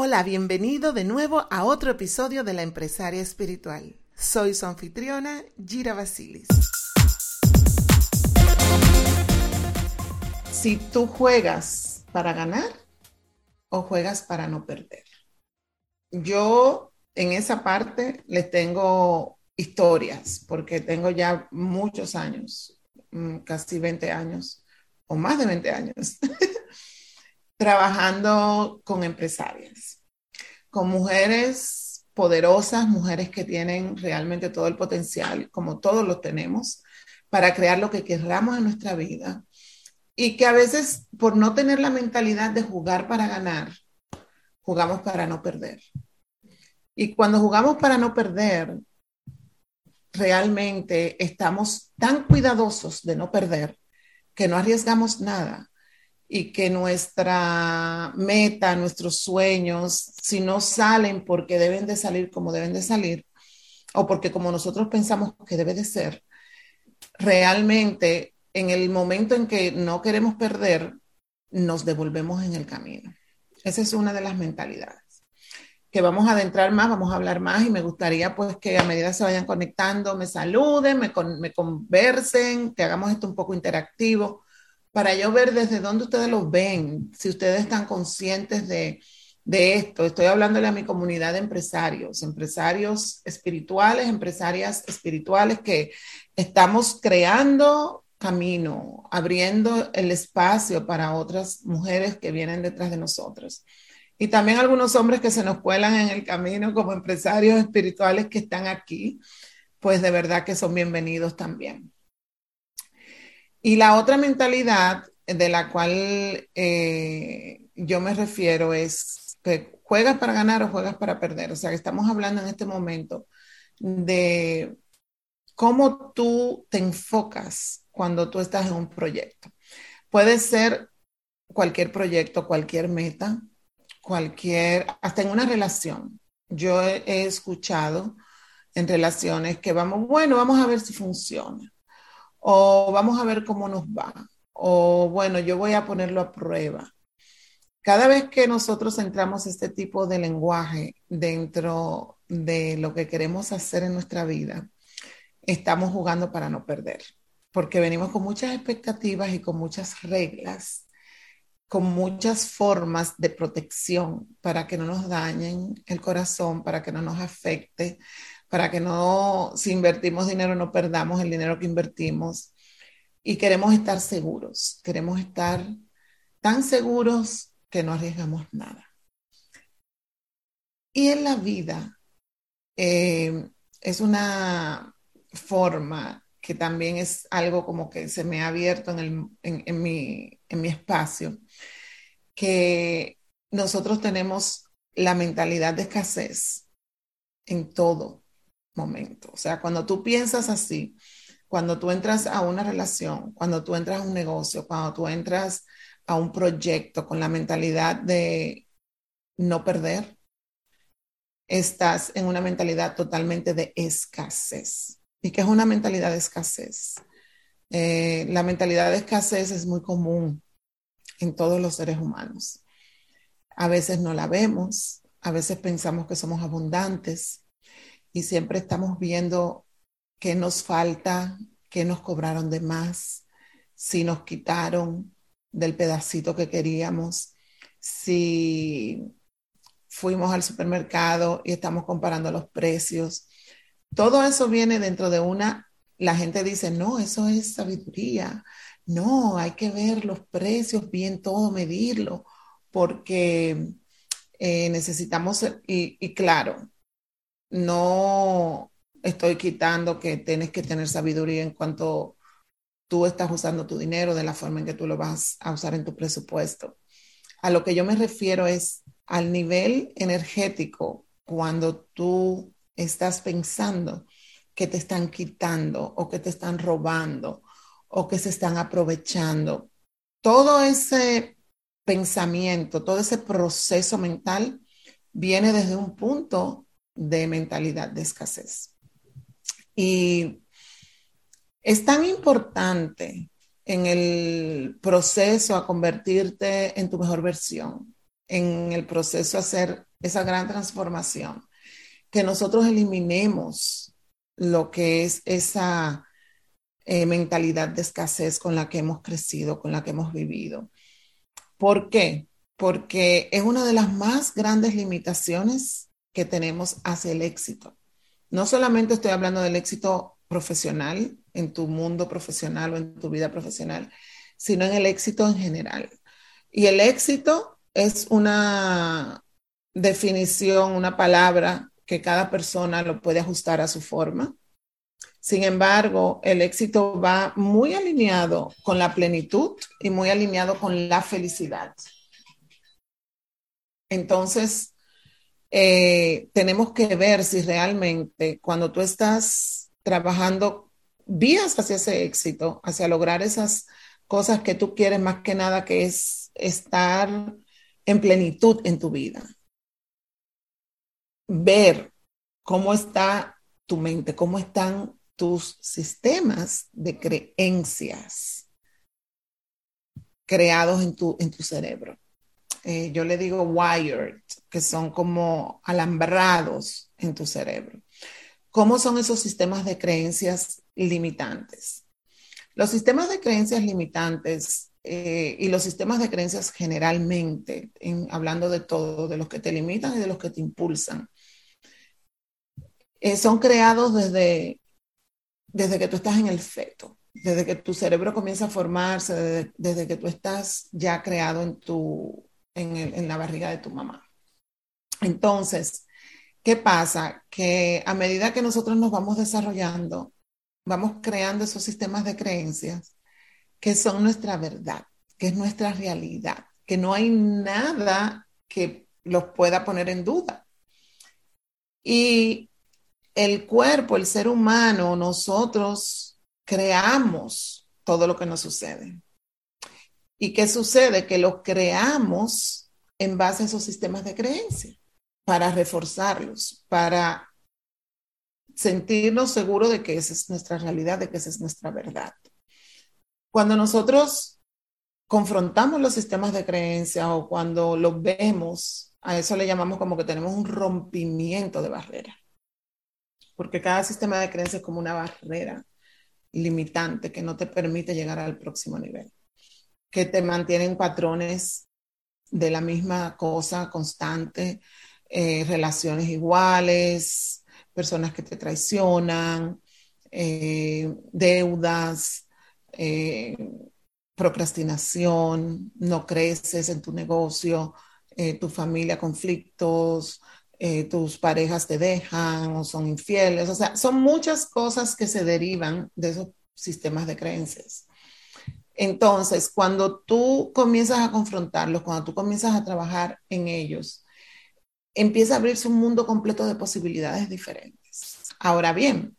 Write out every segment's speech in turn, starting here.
Hola, bienvenido de nuevo a otro episodio de La Empresaria Espiritual. Soy su anfitriona, Gira Basilis. Si tú juegas para ganar o juegas para no perder. Yo en esa parte les tengo historias, porque tengo ya muchos años, mm, casi 20 años o más de 20 años, trabajando con empresarias, con mujeres poderosas, mujeres que tienen realmente todo el potencial, como todos lo tenemos, para crear lo que queramos en nuestra vida. Y que a veces, por no tener la mentalidad de jugar para ganar, jugamos para no perder. Y cuando jugamos para no perder, realmente estamos tan cuidadosos de no perder que no arriesgamos nada y que nuestra meta, nuestros sueños, si no salen porque deben de salir como deben de salir, o porque como nosotros pensamos que debe de ser, realmente en el momento en que no queremos perder, nos devolvemos en el camino. Esa es una de las mentalidades que vamos a adentrar más, vamos a hablar más y me gustaría pues que a medida se vayan conectando, me saluden, me, me conversen, que hagamos esto un poco interactivo para yo ver desde dónde ustedes lo ven, si ustedes están conscientes de, de esto. Estoy hablándole a mi comunidad de empresarios, empresarios espirituales, empresarias espirituales que estamos creando camino, abriendo el espacio para otras mujeres que vienen detrás de nosotros. Y también algunos hombres que se nos cuelan en el camino como empresarios espirituales que están aquí, pues de verdad que son bienvenidos también. Y la otra mentalidad de la cual eh, yo me refiero es que juegas para ganar o juegas para perder. O sea, que estamos hablando en este momento de cómo tú te enfocas cuando tú estás en un proyecto. Puede ser cualquier proyecto, cualquier meta, cualquier, hasta en una relación. Yo he escuchado en relaciones que vamos, bueno, vamos a ver si funciona o vamos a ver cómo nos va, o bueno, yo voy a ponerlo a prueba. Cada vez que nosotros entramos este tipo de lenguaje dentro de lo que queremos hacer en nuestra vida, estamos jugando para no perder, porque venimos con muchas expectativas y con muchas reglas, con muchas formas de protección para que no nos dañen el corazón, para que no nos afecte, para que no, si invertimos dinero, no perdamos el dinero que invertimos. Y queremos estar seguros, queremos estar tan seguros que no arriesgamos nada. Y en la vida eh, es una forma que también es algo como que se me ha abierto en, en, mi, en mi espacio, que nosotros tenemos la mentalidad de escasez en todo momento. O sea, cuando tú piensas así, cuando tú entras a una relación, cuando tú entras a un negocio, cuando tú entras a un proyecto con la mentalidad de no perder, estás en una mentalidad totalmente de escasez. ¿Y qué es una mentalidad de escasez? Eh, la mentalidad de escasez es muy común en todos los seres humanos. A veces no la vemos, a veces pensamos que somos abundantes, y siempre estamos viendo qué nos falta, qué nos cobraron de más, si nos quitaron del pedacito que queríamos, si fuimos al supermercado y estamos comparando los precios. Todo eso viene dentro de una, la gente dice, no, eso es sabiduría. No, hay que ver los precios bien, todo medirlo, porque eh, necesitamos, y claro, no estoy quitando que tienes que tener sabiduría en cuanto tú estás usando tu dinero, de la forma en que tú lo vas a usar en tu presupuesto. A lo que yo me refiero es al nivel energético cuando tú estás pensando que te están quitando o que te están robando o que se están aprovechando. Todo ese pensamiento, todo ese proceso mental viene desde un punto de mentalidad de escasez. Y es tan importante en el proceso a convertirte en tu mejor versión, en el proceso de hacer esa gran transformación, que nosotros eliminemos lo que es esa eh, mentalidad de escasez con la que hemos crecido, con la que hemos vivido. ¿Por qué? Porque es una de las más grandes limitaciones que tenemos hacia el éxito. No solamente estoy hablando del éxito profesional, en tu mundo profesional o en tu vida profesional, sino en el éxito en general. Y el éxito es una definición, una palabra que cada persona lo puede ajustar a su forma. Sin embargo, el éxito va muy alineado con la plenitud y muy alineado con la felicidad. Entonces, eh, tenemos que ver si realmente cuando tú estás trabajando vías hacia ese éxito, hacia lograr esas cosas que tú quieres más que nada, que es estar en plenitud en tu vida. Ver cómo está tu mente, cómo están tus sistemas de creencias creados en tu, en tu cerebro. Eh, yo le digo wired, que son como alambrados en tu cerebro. ¿Cómo son esos sistemas de creencias limitantes? Los sistemas de creencias limitantes eh, y los sistemas de creencias generalmente, hablando de todo, de los que te limitan y de los que te impulsan, eh, son creados desde, desde que tú estás en el feto, desde que tu cerebro comienza a formarse, desde, que tú estás ya creado en, tu, en, la barriga de tu mamá. Entonces, ¿qué pasa? Que a medida que nosotros nos vamos desarrollando, vamos creando esos sistemas de creencias que son nuestra verdad, que es nuestra realidad, que no hay nada que los pueda poner en duda. Y el cuerpo, el ser humano, nosotros creamos todo lo que nos sucede. ¿Y qué sucede? Que lo creamos en base a esos sistemas de creencia, para reforzarlos, para sentirnos seguros de que esa es nuestra realidad, de que esa es nuestra verdad. Cuando nosotros confrontamos los sistemas de creencia o cuando los vemos, a eso le llamamos como que tenemos un rompimiento de barrera. Porque cada sistema de creencia es como una barrera limitante que no te permite llegar al próximo nivel, que te mantienen patrones de la misma cosa constante, eh, relaciones iguales, personas que te traicionan, eh, deudas, eh, procrastinación, no creces en tu negocio, tu familia conflictos, tus parejas te dejan o son infieles, o sea, son muchas cosas que se derivan de esos sistemas de creencias. Entonces, cuando tú comienzas a confrontarlos, cuando tú comienzas a trabajar en ellos, empieza a abrirse un mundo completo de posibilidades diferentes. Ahora bien,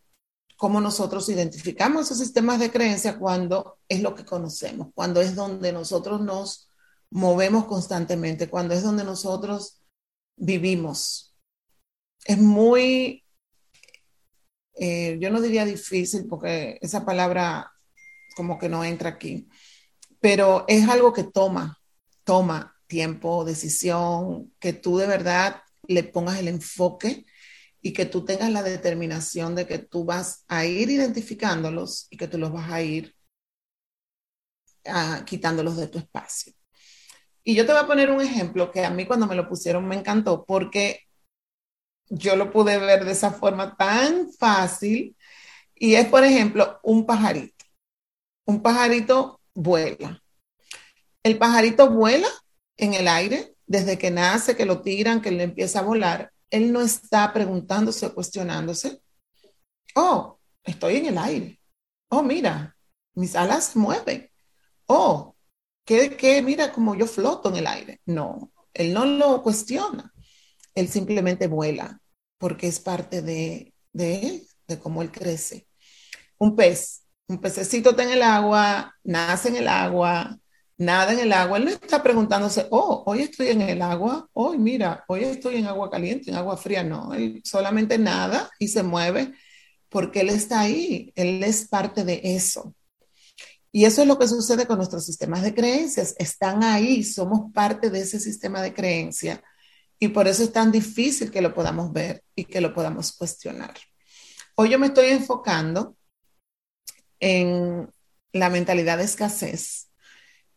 ¿cómo nosotros identificamos esos sistemas de creencia cuando es lo que conocemos, cuando es donde nosotros nos movemos constantemente, cuando es donde nosotros vivimos? Es muy, eh, yo no diría difícil porque esa palabra como que no entra aquí, pero es algo que toma, toma tiempo, decisión, que tú de verdad le pongas el enfoque y que tú tengas la determinación de que tú vas a ir identificándolos y que tú los vas a ir ah, quitándolos de tu espacio. Y yo te voy a poner un ejemplo que a mí cuando me lo pusieron me encantó porque yo lo pude ver de esa forma tan fácil y es, por ejemplo, un pajarito. Un pajarito vuela. El pajarito vuela en el aire desde que nace, que lo tiran, que le empieza a volar, él no está preguntándose o cuestionándose, oh, estoy en el aire, oh, mira, mis alas se mueven, oh, ¿qué, qué? Mira como yo floto en el aire. No, él no lo cuestiona, él simplemente vuela porque es parte de, de él, de cómo él crece. Un pez, un pececito está en el agua, nace en el agua, nada en el agua. Él no está preguntándose, oh, hoy estoy en el agua, hoy mira, hoy estoy en agua caliente, en agua fría. No, él solamente nada y se mueve porque él está ahí, él es parte de eso. Y eso es lo que sucede con nuestros sistemas de creencias. Están ahí, somos parte de ese sistema de creencia y por eso es tan difícil que lo podamos ver y que lo podamos cuestionar. Hoy yo me estoy enfocando en la mentalidad de escasez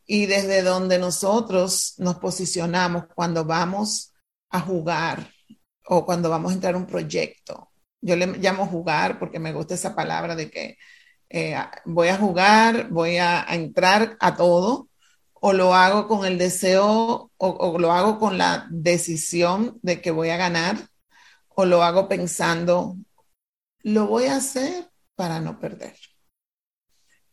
y desde donde nosotros nos posicionamos cuando vamos a jugar o cuando vamos a entrar a un proyecto. Yo le llamo jugar porque me gusta esa palabra de que eh, voy a jugar, voy a, entrar a todo, o lo hago con el deseo, o, lo hago con la decisión de que voy a ganar, o lo hago pensando, lo voy a hacer para no perder.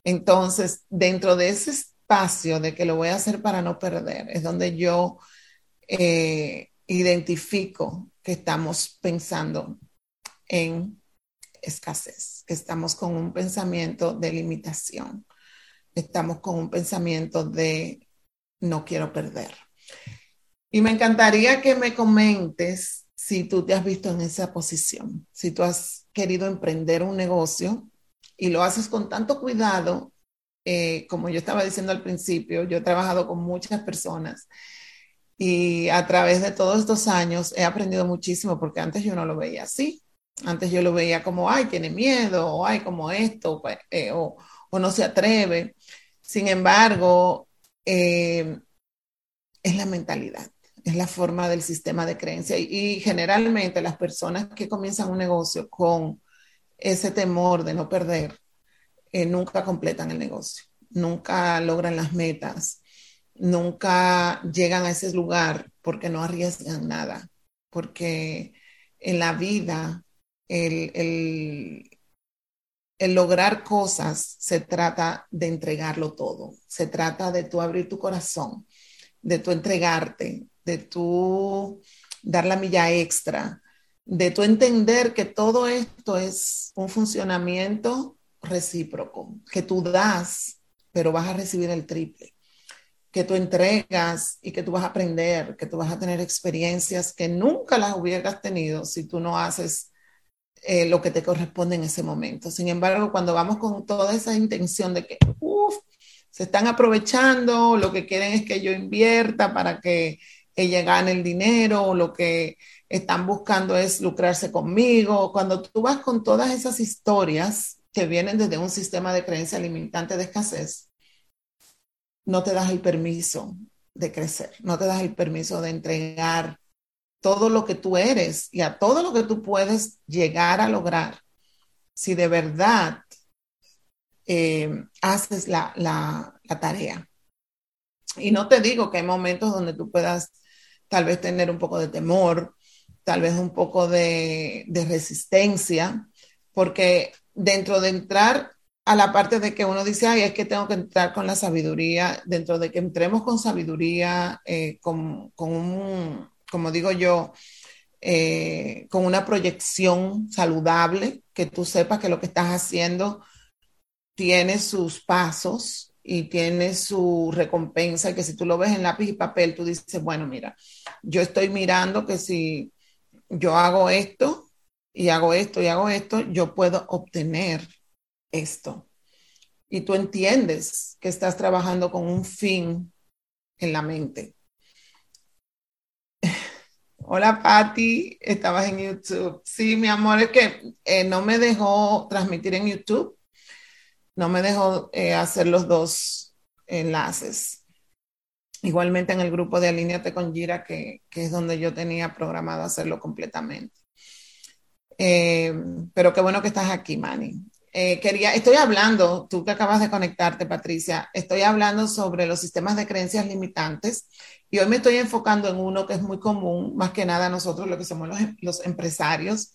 Entonces, dentro de ese espacio de que lo voy a hacer para no perder, es donde yo eh, identifico que estamos pensando en escasez, que estamos con un pensamiento de limitación, estamos con un pensamiento de no quiero perder. Y me encantaría que me comentes si tú te has visto en esa posición, si tú has querido emprender un negocio y lo haces con tanto cuidado, eh, como yo estaba diciendo al principio, yo he trabajado con muchas personas y a través de todos estos años he aprendido muchísimo porque antes yo no lo veía así. Antes yo lo veía como, ay, tiene miedo, o ay, como esto, pues, eh, o, no se atreve. Sin embargo, eh, es la mentalidad, es la forma del sistema de creencia. Y, generalmente las personas que comienzan un negocio con ese temor de no perder, eh, nunca completan el negocio, nunca logran las metas, nunca llegan a ese lugar porque no arriesgan nada, porque en la vida el, lograr cosas se trata de entregarlo todo, se trata de tú abrir tu corazón, de tú entregarte, de tú dar la milla extra, de tú entender que todo esto es un funcionamiento recíproco, que tú das, pero vas a recibir el triple, que tú entregas y que tú vas a aprender, que tú vas a tener experiencias que nunca las hubieras tenido si tú no haces eh, lo que te corresponde en ese momento. Sin embargo, cuando vamos con toda esa intención de que, uff, se están aprovechando, lo que quieren es que yo invierta para que ella gane el dinero, o lo que están buscando es lucrarse conmigo. Cuando tú vas con todas esas historias que vienen desde un sistema de creencia limitante de escasez, no te das el permiso de crecer, no te das el permiso de entregar todo lo que tú eres y a todo lo que tú puedes llegar a lograr si de verdad eh, haces la, tarea. Y no te digo que hay momentos donde tú puedas tal vez tener un poco de temor, tal vez un poco de, resistencia, porque dentro de entrar a la parte de que uno dice, ay, es que tengo que entrar con la sabiduría, dentro de que entremos con sabiduría, eh, con, con, un, como digo yo, eh, con una proyección saludable, que tú sepas que lo que estás haciendo tiene sus pasos y tiene su recompensa, y que si tú lo ves en lápiz y papel, tú dices, bueno, mira, yo estoy mirando que si yo hago esto y hago esto y hago esto, yo puedo obtener esto. Y tú entiendes que estás trabajando con un fin en la mente. Hola Patti, estabas en YouTube. Sí, mi amor, es que eh, no me dejó transmitir en YouTube, no me dejó eh, hacer los dos enlaces. Igualmente en el grupo de Alíneate con Gira, que, es donde yo tenía programado hacerlo completamente. Eh, pero qué bueno que estás aquí, Manny. quería, estoy hablando, tú que acabas de conectarte, Patricia, estoy hablando sobre los sistemas de creencias limitantes y hoy me estoy enfocando en uno que es muy común, más que nada nosotros, lo que somos los, empresarios,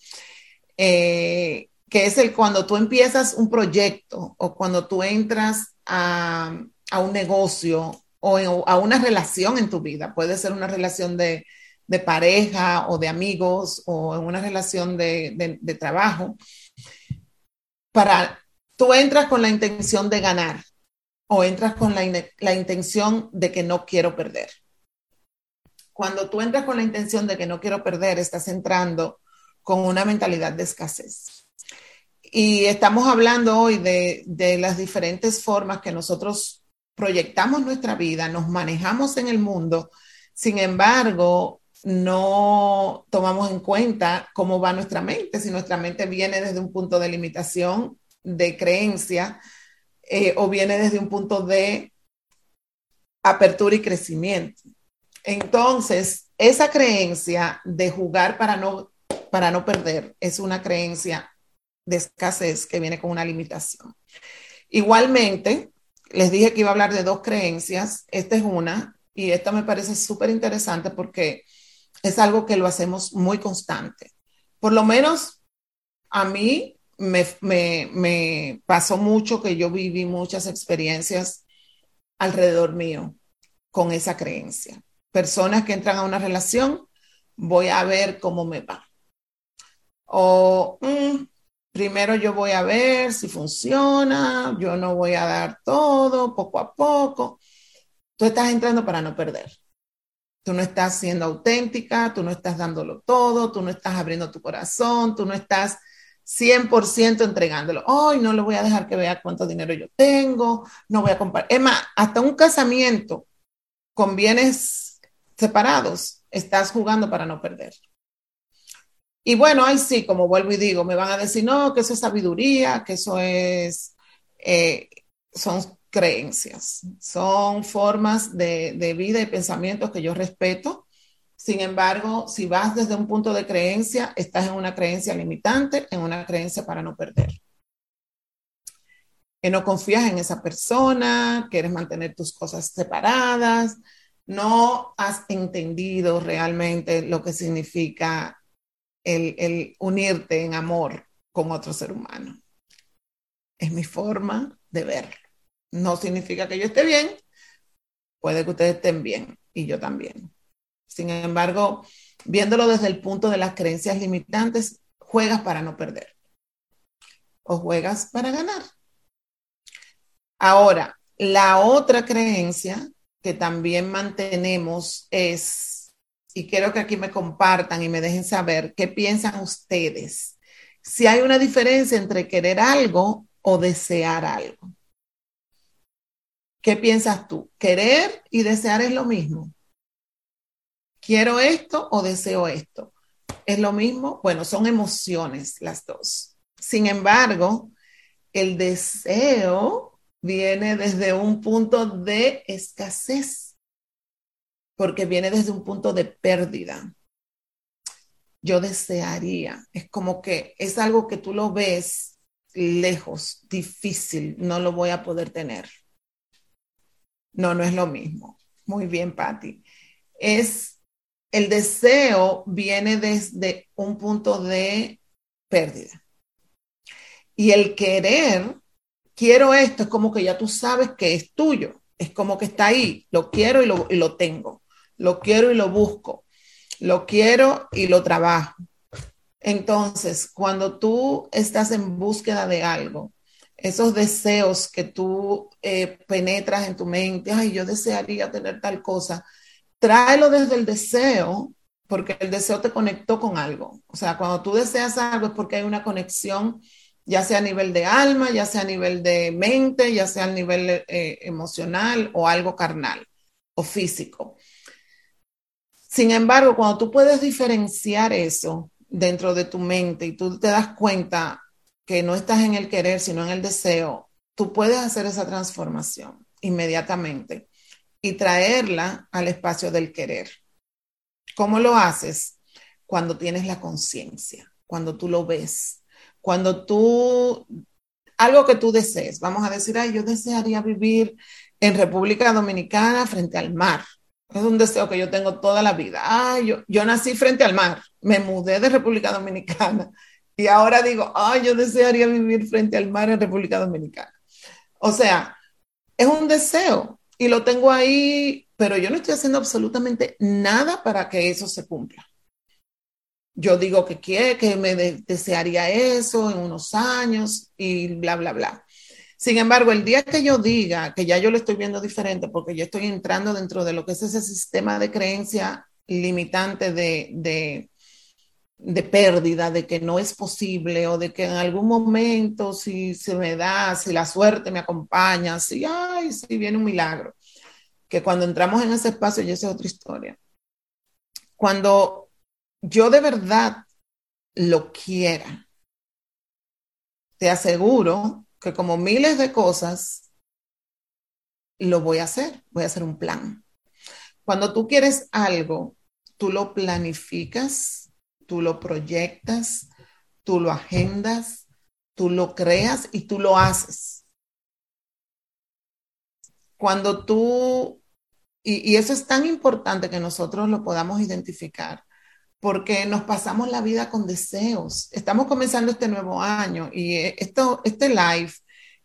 eh, que es el cuando tú empiezas un proyecto o cuando tú entras a, un negocio o a una relación en tu vida. Puede ser una relación de, pareja o de amigos o en una relación de, trabajo. Para, tú entras con la intención de ganar o entras con la intención de que no quiero perder cuando tú entras con la intención de que no quiero perder, estás entrando con una mentalidad de escasez. y estamos hablando hoy de, de las diferentes formas que nosotros proyectamos nuestra vida, nos manejamos en el mundo, sin embargo, no tomamos en cuenta cómo va nuestra mente, si nuestra mente viene desde un punto de limitación, de creencia, eh, o viene desde un punto de apertura y crecimiento. Entonces, esa creencia de jugar para no, para no perder es una creencia de escasez que viene con una limitación. Igualmente, les dije que iba a hablar de dos creencias. Esta es una y esta me parece súper interesante porque es algo que lo hacemos muy constante. Por lo menos a mí me, pasó mucho que yo viví muchas experiencias alrededor mío con esa creencia. Personas que entran a una relación, voy a ver cómo me va. O mm, primero yo voy a ver si funciona, yo no voy a dar todo, poco a poco. Tú estás entrando para no perder. Tú no estás siendo auténtica, tú no estás dándolo todo, tú no estás abriendo tu corazón, tú no estás 100% entregándolo. Hoy no le voy a dejar que vea cuánto dinero yo tengo, no voy a comprar. Es más, hasta un casamiento con bienes separados, estás jugando para no perder. Y bueno, ahí sí, como vuelvo y digo, me van a decir, no, que eso es sabiduría, que eso es, eh, son creencias, son formas de, de vida y pensamientos que yo respeto. Sin embargo, si vas desde un punto de creencia, estás en una creencia limitante, en una creencia para no perder. Que no confías en esa persona, quieres mantener tus cosas separadas, no has entendido realmente lo que significa el, unirte en amor con otro ser humano. Es mi forma de verlo. No significa que yo esté bien, puede que ustedes estén bien y yo también. Sin embargo, viéndolo desde el punto de las creencias limitantes, juegas para no perder o juegas para ganar. Ahora, la otra creencia que también mantenemos es y quiero que aquí me compartan y me dejen saber qué piensan ustedes. Si hay una diferencia entre querer algo o desear algo. ¿Qué piensas tú? ¿Querer y desear es lo mismo? ¿Quiero esto o deseo esto? ¿Es lo mismo? Bueno, son emociones las dos. Sin embargo, el deseo viene desde un punto de escasez porque viene desde un punto de pérdida. Yo desearía, es como que es algo que tú lo ves lejos, difícil, no lo voy a poder tener. No, no es lo mismo. Muy bien, Patti. Es el deseo viene desde un punto de pérdida. Y el querer, quiero esto, es como que ya tú sabes que es tuyo, es como que está ahí, lo quiero y lo, y lo tengo lo quiero y lo busco, lo quiero y lo trabajo. Entonces, cuando tú estás en búsqueda de algo, esos deseos que tú eh, penetras en tu mente, ay, yo desearía tener tal cosa, tráelo desde el deseo, porque el deseo te conectó con algo. O sea, cuando tú deseas algo es porque hay una conexión, ya sea a nivel de alma, ya sea a nivel de mente, ya sea a nivel eh, emocional o algo carnal o físico. Sin embargo, cuando tú puedes diferenciar eso dentro de tu mente y tú te das cuenta que no estás en el querer, sino en el deseo, tú puedes hacer esa transformación inmediatamente y traerla al espacio del querer. ¿Cómo lo haces? Cuando tienes la conciencia, cuando tú lo ves, cuando tú, algo que tú desees, vamos a decir, ay, yo desearía vivir en República Dominicana frente al mar. Es un deseo que yo tengo toda la vida. Ah, yo, yo nací frente al mar, me mudé de República Dominicana y ahora digo, ay, yo desearía vivir frente al mar en República Dominicana. O sea, es un deseo y lo tengo ahí, pero yo no estoy haciendo absolutamente nada para que eso se cumpla. Yo digo que quiere, que me desearía eso en unos años y bla, bla, bla. Sin embargo, el día que yo diga que ya yo lo estoy viendo diferente, porque yo estoy entrando dentro de lo que es ese sistema de creencia limitante de, de pérdida, de que no es posible o de que en algún momento si se me da, si la suerte me acompaña, si, ay, si viene un milagro. Que cuando entramos en ese espacio, y esa es otra historia. Cuando yo de verdad lo quiera, te aseguro que como miles de cosas, lo voy a hacer, voy a hacer un plan. Cuando tú quieres algo, tú lo planificas, tú lo proyectas, tú lo agendas, tú lo creas y tú lo haces. Cuando tú, y, y, eso es tan importante que nosotros lo podamos identificar, porque nos pasamos la vida con deseos. Estamos comenzando este nuevo año y esto, este live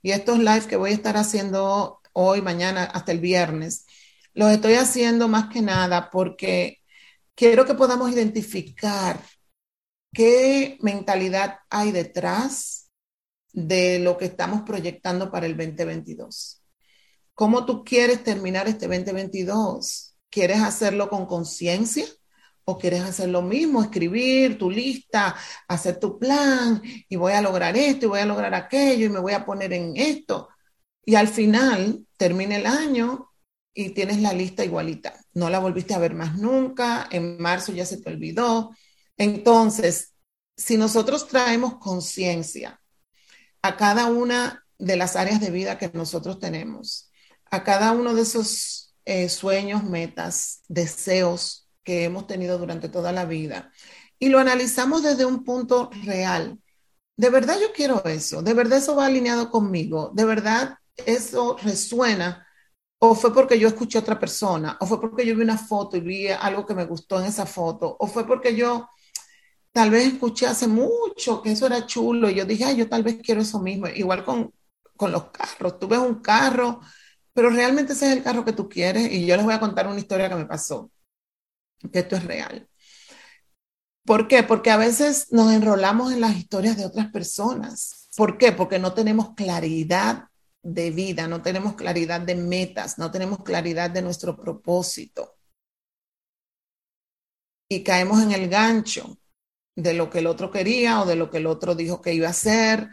y estos live que voy a estar haciendo hoy, mañana, hasta el viernes, los estoy haciendo más que nada porque quiero que podamos identificar qué mentalidad hay detrás de lo que estamos proyectando para el 2022. ¿Cómo tú quieres terminar este 2022? ¿Quieres hacerlo con conciencia? ¿O quieres hacer lo mismo, escribir tu lista, hacer tu plan y voy a lograr esto y voy a lograr aquello y me voy a poner en esto? Y al final termina el año y tienes la lista igualita. No la volviste a ver más nunca, en marzo ya se te olvidó. Entonces, si nosotros traemos conciencia a cada una de las áreas de vida que nosotros tenemos, a cada uno de esos eh, sueños, metas, deseos que hemos tenido durante toda la vida, y lo analizamos desde un punto real, de verdad yo quiero eso, de verdad eso va alineado conmigo, de verdad eso resuena o fue porque yo escuché a otra persona, o fue porque yo vi una foto y vi algo que me gustó en esa foto, o fue porque yo tal vez escuché hace mucho que eso era chulo y yo dije, ay, yo tal vez quiero eso mismo. Igual con, con los carros, tú ves un carro, pero realmente ese es el carro que tú quieres y yo les voy a contar una historia que me pasó, que esto es real. ¿Por qué? Porque a veces nos enrolamos en las historias de otras personas. ¿Por qué? Porque no tenemos claridad de vida, no tenemos claridad de metas, no tenemos claridad de nuestro propósito. Y caemos en el gancho de lo que el otro quería o de lo que el otro dijo que iba a hacer,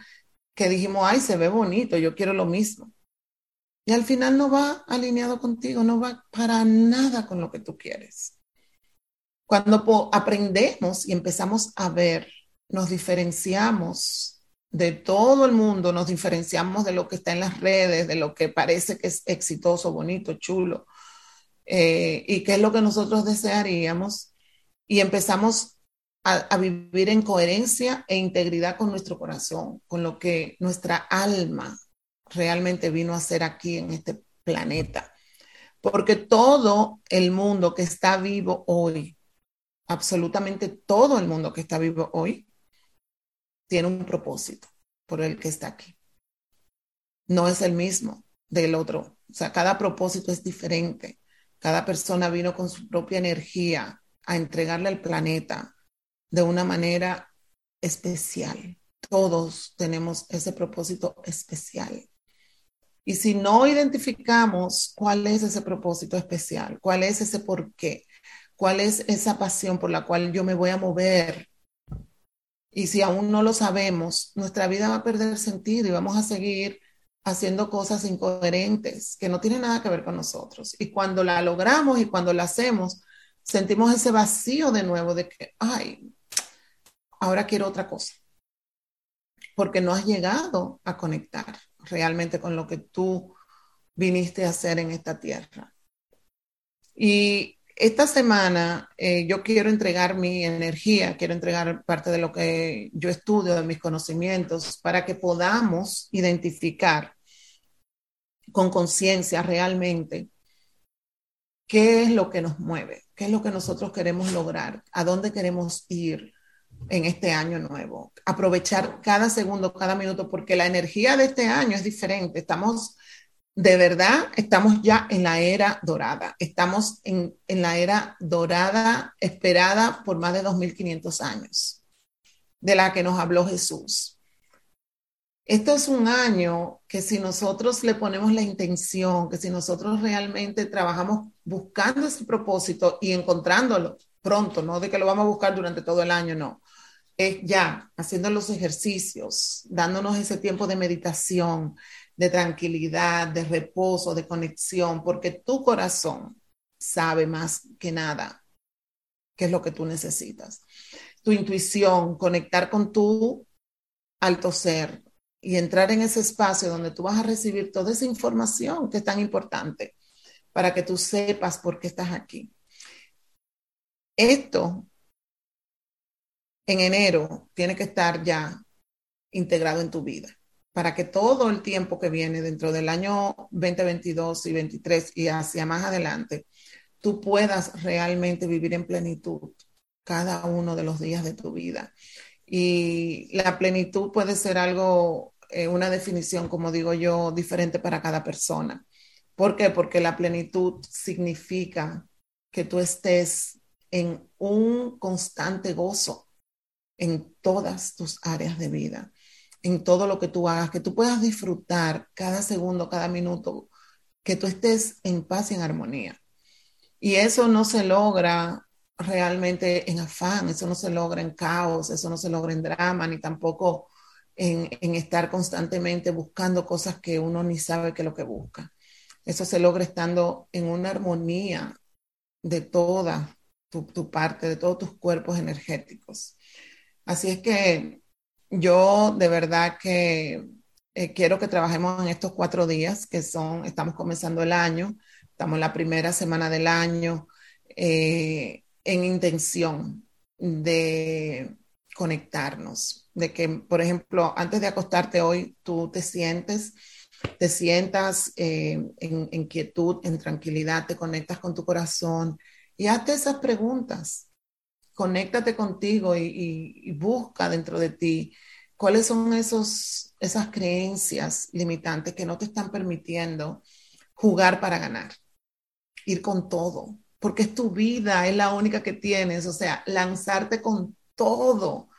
que dijimos, ay, se ve bonito, yo quiero lo mismo. Y al final no va alineado contigo, no va para nada con lo que tú quieres. Cuando aprendemos y empezamos a ver, nos diferenciamos de todo el mundo, nos diferenciamos de lo que está en las redes, de lo que parece que es exitoso, bonito, chulo, eh, y qué es lo que nosotros desearíamos, y empezamos a, a, vivir en coherencia e integridad con nuestro corazón, con lo que nuestra alma realmente vino a hacer aquí en este planeta. Porque todo el mundo que está vivo hoy, absolutamente todo el mundo que está vivo hoy, tiene un propósito por el que está aquí. No es el mismo del otro. O sea, cada propósito es diferente. Cada persona vino con su propia energía a entregarle al planeta de una manera especial. Todos tenemos ese propósito especial. Y si no identificamos cuál es ese propósito especial, cuál es ese por qué, cuál es esa pasión por la cual yo me voy a mover y si aún no lo sabemos, nuestra vida va a perder sentido y vamos a seguir haciendo cosas incoherentes que no tienen nada que ver con nosotros. Y cuando la logramos y cuando la hacemos, sentimos ese vacío de nuevo de que, ay, ahora quiero otra cosa. Porque no has llegado a conectar realmente con lo que tú viniste a hacer en esta tierra. Y esta semana eh, yo quiero entregar mi energía, quiero entregar parte de lo que yo estudio, de mis conocimientos, para que podamos identificar con conciencia realmente qué es lo que nos mueve, qué es lo que nosotros queremos lograr, a dónde queremos ir en este año nuevo. Aprovechar cada segundo, cada minuto, porque la energía de este año es diferente. Estamos de verdad estamos ya en la era dorada, estamos en, la era dorada esperada por más de 2.500 años, de la que nos habló Jesús. Esto es un año que si nosotros le ponemos la intención, que si nosotros realmente trabajamos buscando ese propósito y encontrándolo, pronto, no de que lo vamos a buscar durante todo el año, no. Es ya haciendo los ejercicios, dándonos ese tiempo de meditación, de tranquilidad, de reposo, de conexión, porque tu corazón sabe más que nada qué es lo que tú necesitas. Tu intuición, conectar con tu alto ser y entrar en ese espacio donde tú vas a recibir toda esa información que es tan importante para que tú sepas por qué estás aquí. Esto en enero tiene que estar ya integrado en tu vida para que todo el tiempo que viene dentro del año 2022 y 2023 y hacia más adelante, tú puedas realmente vivir en plenitud cada uno de los días de tu vida. Y la plenitud puede ser algo, eh, una definición, como digo yo, diferente para cada persona. ¿Por qué? Porque la plenitud significa que tú estés en un constante gozo en todas tus áreas de vida, en todo lo que tú hagas, que tú puedas disfrutar cada segundo, cada minuto, que tú estés en paz y en armonía. Y eso no se logra realmente en afán, eso no se logra en caos, eso no se logra en drama, ni tampoco en, estar constantemente buscando cosas que uno ni sabe que es lo que busca. Eso se logra estando en una armonía de toda tu parte, de todos tus cuerpos energéticos. Así es que yo de verdad que eh, quiero que trabajemos en estos cuatro días que son, estamos comenzando el año, estamos en la primera semana del año, eh, en intención de conectarnos, de que, por ejemplo, antes de acostarte hoy, tú te sientes, te sientas eh, en, quietud, en tranquilidad, te conectas con tu corazón y hazte esas preguntas. Conéctate contigo y, busca dentro de ti cuáles son esos, esas creencias limitantes que no te están permitiendo jugar para ganar, ir con todo, porque es tu vida, es la única que tienes, o sea, lanzarte con todo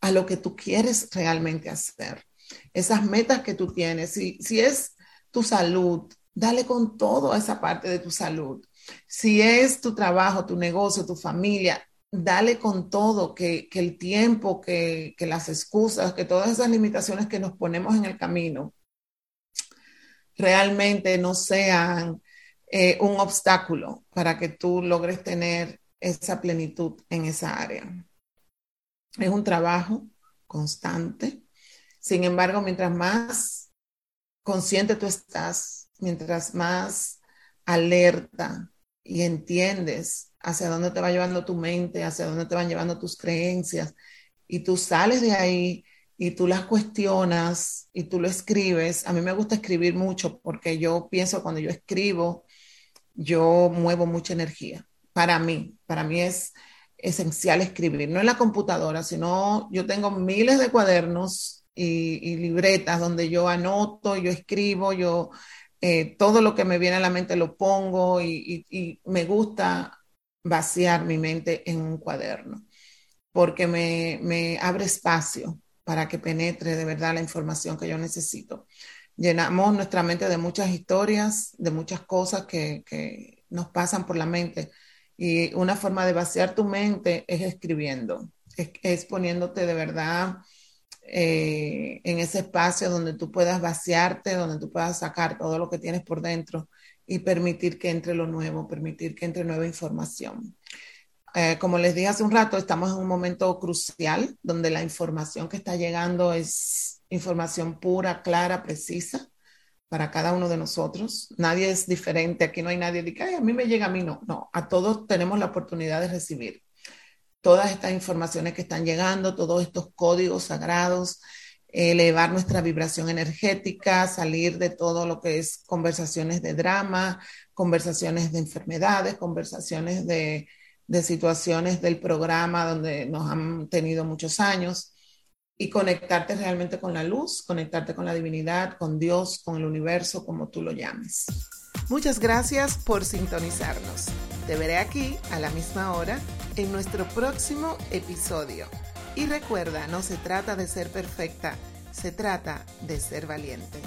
a lo que tú quieres realmente hacer. Esas metas que tú tienes, si, si es tu salud, dale con todo a esa parte de tu salud. Si es tu trabajo, tu negocio, tu familia, dale con todo, que, el tiempo, que, que las excusas, que todas esas limitaciones que nos ponemos en el camino realmente no sean eh, un obstáculo para que tú logres tener esa plenitud en esa área. Es un trabajo constante. Sin embargo, mientras más consciente tú estás, mientras más alerta y entiendes hacia dónde te va llevando tu mente, hacia dónde te van llevando tus creencias, y tú sales de ahí y tú las cuestionas y tú lo escribes. A mí me gusta escribir mucho porque yo pienso cuando yo escribo, yo muevo mucha energía. Para mí, para mí es esencial escribir, no en la computadora, sino yo tengo miles de cuadernos y, libretas donde yo anoto, yo escribo, yo eh, todo lo que me viene a la mente lo pongo y, y me gusta vaciar mi mente en un cuaderno, porque me, me abre espacio para que penetre de verdad la información que yo necesito llenamos nuestra mente de muchas historias, de muchas cosas que, que, nos pasan por la mente. Y una forma de vaciar tu mente es escribiendo, es, poniéndote de verdad eh, en ese espacio donde tú puedas vaciarte, donde tú puedas sacar todo lo que tienes por dentro y permitir que entre lo nuevo, permitir que entre nueva información. Eh, como les dije hace un rato, estamos en un momento crucial donde la información que está llegando es información pura, clara, precisa para cada uno de nosotros. Nadie es diferente, aquí no hay nadie que a mí me llega, a mí no. No, a todos tenemos la oportunidad de recibir todas estas informaciones que están llegando, todos estos códigos sagrados, elevar nuestra vibración energética, salir de todo lo que es conversaciones de drama, conversaciones de enfermedades, conversaciones de, de situaciones del programa donde nos han tenido muchos años y conectarte realmente con la luz, conectarte con la divinidad, con Dios, con el universo, como tú lo llames. Muchas gracias por sintonizarnos. Te veré aquí a la misma hora en nuestro próximo episodio. Y recuerda, no se trata de ser perfecta, se trata de ser valiente.